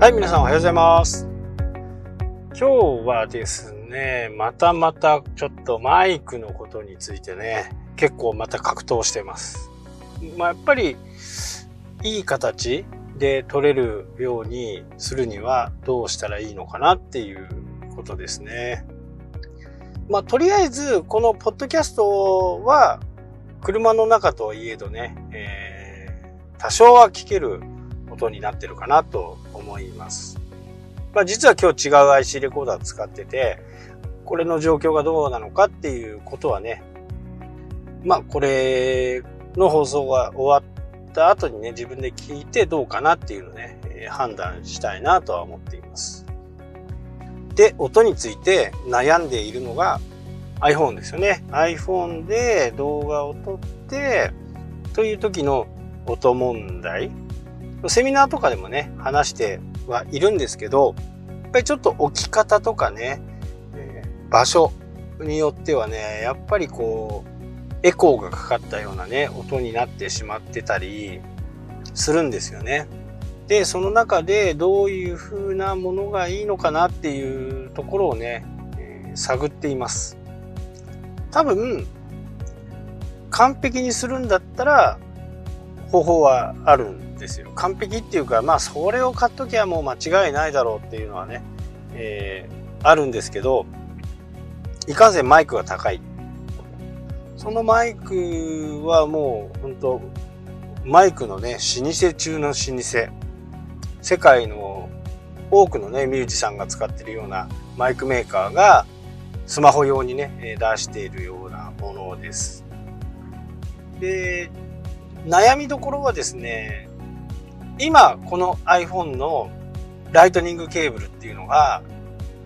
はい、皆さんおはようございます。今日はですね、またまたちょっとマイクのことについてね、結構また格闘してます。まあ、やっぱり、いい形で撮れるようにするにはどうしたらいいのかなっていうことですね。まあ、とりあえず、このポッドキャストは、車の中といえどね、えー、多少は聞ける音になってるかなと思います。まあ、実は今日違う IC レコーダー使ってて、これの状況がどうなのかっていうことはね、まあ、これの放送が終わった後にね、自分で聞いてどうかなっていうのね、え判断したいなとは思っています。で、音について悩んでいるのが iPhone ですよね。iPhone で動画を撮って、という時の音問題。セミナーとかでもね、話してはいるんですけど、やっぱりちょっと置き方とかね、えー場所によってはね、やっぱりこう、エコーがかかったようなね、音になってしまってたりするんですよね。で、その中でどういう風なものがいいのかなっていうところをね、えー探っています。多分、完璧にするんだったら、方法はあるんですよ。完璧っていうか、まあ、それを買っときゃもう間違いないだろうっていうのはね、えーあるんですけど、いかんせんマイクが高い。そのマイクはもう、本当マイクのね、老舗中の老舗。世界の多くのね、ミュージシャンが使ってるようなマイクメーカーが、スマホ用にね、出しているようなものです。で、悩みどころはですね、今この iPhone のライトニングケーブルっていうのが、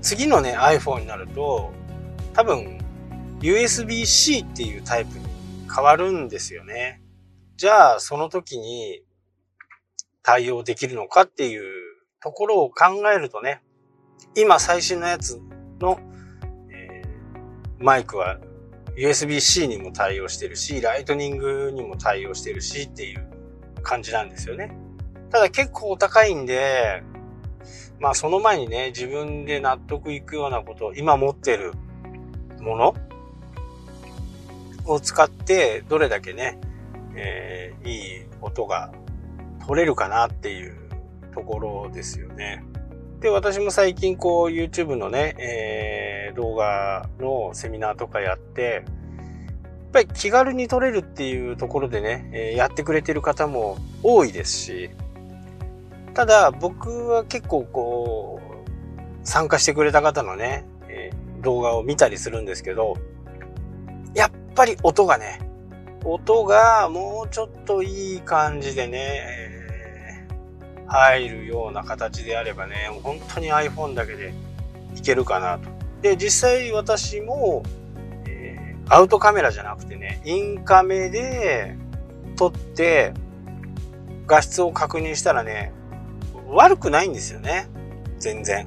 次のね iPhone になると、多分 USB-C っていうタイプに変わるんですよね。じゃあその時に対応できるのかっていうところを考えるとね、今最新のやつの、えーマイクは USB-C にも対応してるし、ライトニングにも対応してるしっていう感じなんですよね。ただ結構お高いんで、まあその前にね、自分で納得いくようなこと、今持ってるものを使ってどれだけね、えーいい音が取れるかなっていうところですよね。で、私も最近こう YouTube のね、えー動画のセミナーとかやって、やっぱり気軽に撮れるっていうところでね、えやってくれてる方も多いですし、ただ僕は結構こう、参加してくれた方のね、えー動画を見たりするんですけど、やっぱり音がね、音がもうちょっといい感じでね、えー入るような形であればね、本当に iPhone だけでいけるかなと。で、実際私も、えーアウトカメラじゃなくてね、インカメで撮って画質を確認したらね、悪くないんですよね。全然。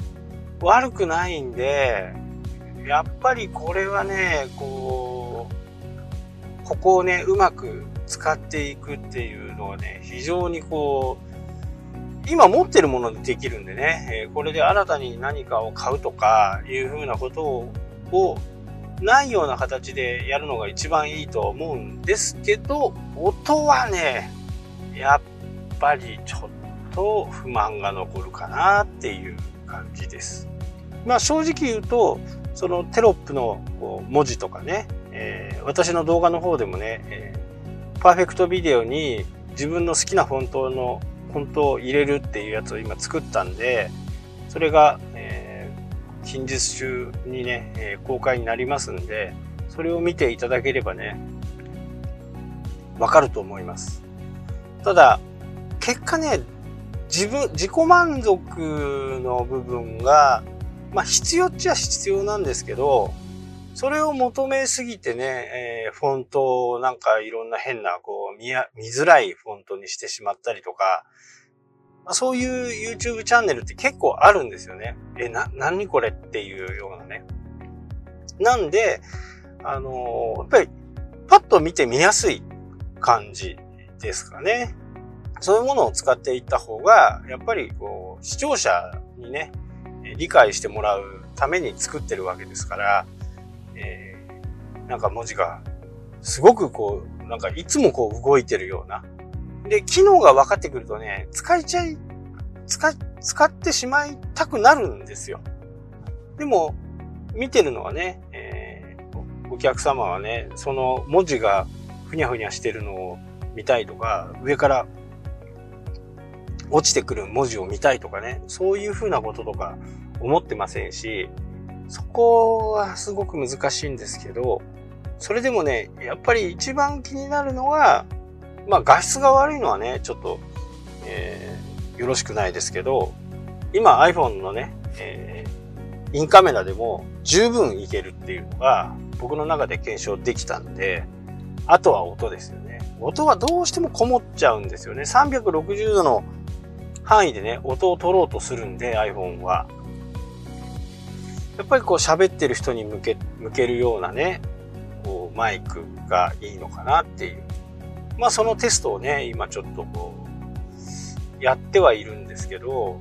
悪くないんで、やっぱりこれはね、こう、ここをね、うまく使っていくっていうのはね、非常にこう、今持ってるものでできるんでね、えこれで新たに何かを買うとかいうふうなことを、をないような形でやるのが一番いいと思うんですけど、音はね、やっぱりちょっと不満が残るかなっていう感じです。まあ正直言うと、そのテロップの文字とかね、えー私の動画の方でもね、えーパーフェクトビデオに自分の好きなフォントのフォントを入れるっていうやつを今作ったんで、それが、えー近日中にね、え公開になりますんで、それを見ていただければね、わかると思います。ただ、結果ね、自分、自己満足の部分が、まあ必要っちゃ必要なんですけど、それを求めすぎてね、えーフォントをなんかいろんな変な、こう見や、見づらいフォントにしてしまったりとか、まあそういう YouTube チャンネルって結構あるんですよね。え、な、何これっていうようなね。なんで、あのーやっぱり、パッと見て見やすい感じですかね。そういうものを使っていった方が、やっぱりこう、視聴者にね、理解してもらうために作ってるわけですから、えー、なんか文字が、すごくこう、なんかいつもこう動いてるような。で、機能が分かってくるとね、使いちゃい、使、使ってしまいたくなるんですよ。でも、見てるのはね、えー、お客様はね、その文字がふにゃふにゃしてるのを見たいとか、上から落ちてくる文字を見たいとかね、そういうふうなこととか思ってませんし、そこはすごく難しいんですけど、それでもね、やっぱり一番気になるのは、まあ画質が悪いのはね、ちょっと、えー、よろしくないですけど、今 iPhone のね、えー、インカメラでも十分いけるっていうのが僕の中で検証できたんで、あとは音ですよね。音はどうしてもこもっちゃうんですよね。360度の範囲でね、音を取ろうとするんで iPhone は。やっぱりこう喋ってる人に向け、向けるようなね、こうマイクがいいのかなっていう。まあそのテストをね、今ちょっとこう、やってはいるんですけど、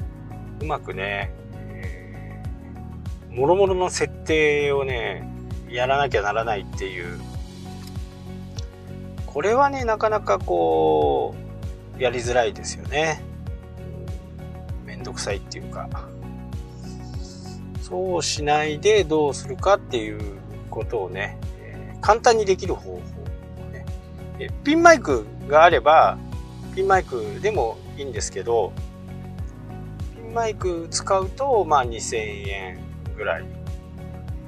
うまくね、えー、もろもろの設定をね、やらなきゃならないっていうこれはね、なかなかこう、やりづらいですよね。どくさいっていうか。そうしないでどうするかっていうことをね、え、簡単にできる方法、ね。ピンマイクがあれば、ピンマイクでもいいんですけど、ピンマイク使うと、まあ2000円ぐらい。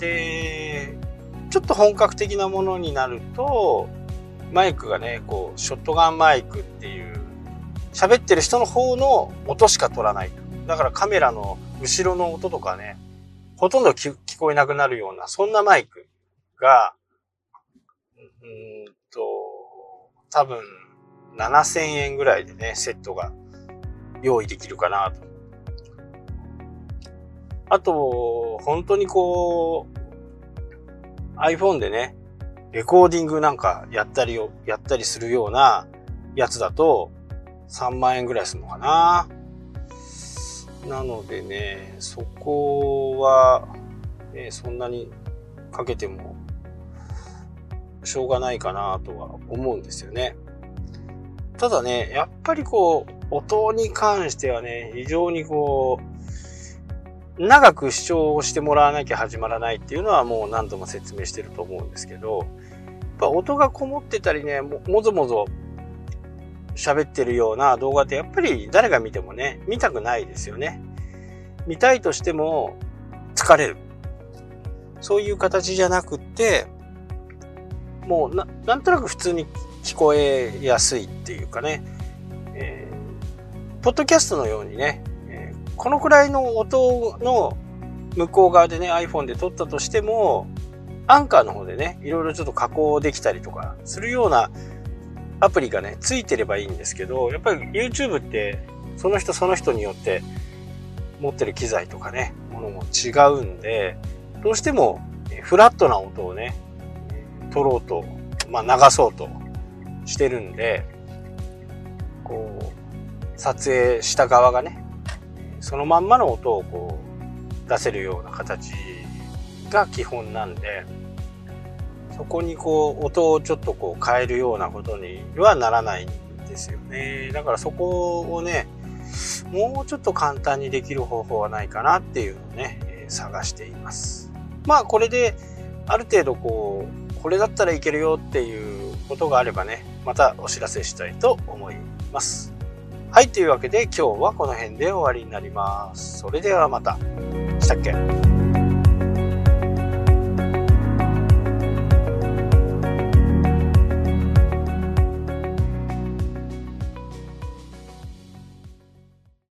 で、ちょっと本格的なものになると、マイクがね、こう、ショットガンマイクっていう、喋ってる人の方の音しか取らないと。だからカメラの後ろの音とかね、ほとんど聞こえなくなるような、そんなマイクが、うんと、多分、7000円ぐらいでね、セットが用意できるかなと。あと、本当にこう、iPhone でね、レコーディングなんかやったりを、やったりするようなやつだと3万円ぐらいするのかな。なのでね、そこは、ね、そんなにかけてもしょうがないかなとは思うんですよね。ただね、やっぱりこう、音に関してはね、非常にこう、長く視聴してもらわなきゃ始まらないっていうのはもう何度も説明してると思うんですけど、やっぱ音がこもってたりね、ももぞもぞ喋ってるような動画ってやっぱり誰が見てもね、見たくないですよね。見たいとしても疲れる。そういう形じゃなくって、もうななんとなく普通に聞こえやすいっていうかね、えー、ポッドキャストのようにね、このくらいの音の向こう側でね、iPhone で撮ったとしても、アンカーの方でね、いろいろちょっと加工できたりとかするようなアプリがね、ついてればいいんですけど、やっぱり YouTube ってその人その人によって持ってる機材とかね、ものも違うんで、どうしてもフラットな音をね、撮ろうと、まあ流そうとしてるんで、こう、撮影した側がね、そのまんまの音をこう出せるような形が基本なんでそこにこう音をちょっとこう変えるようなことにはならないんですよねだからそこをねもうちょっと簡単にできる方法はないかなっていうのをね探していますまあこれである程度こうこれだったらいけるよっていうことがあればねまたお知らせしたいと思いますはい、というわけで今日はこの辺で終わりになります。それではまた。したっけ？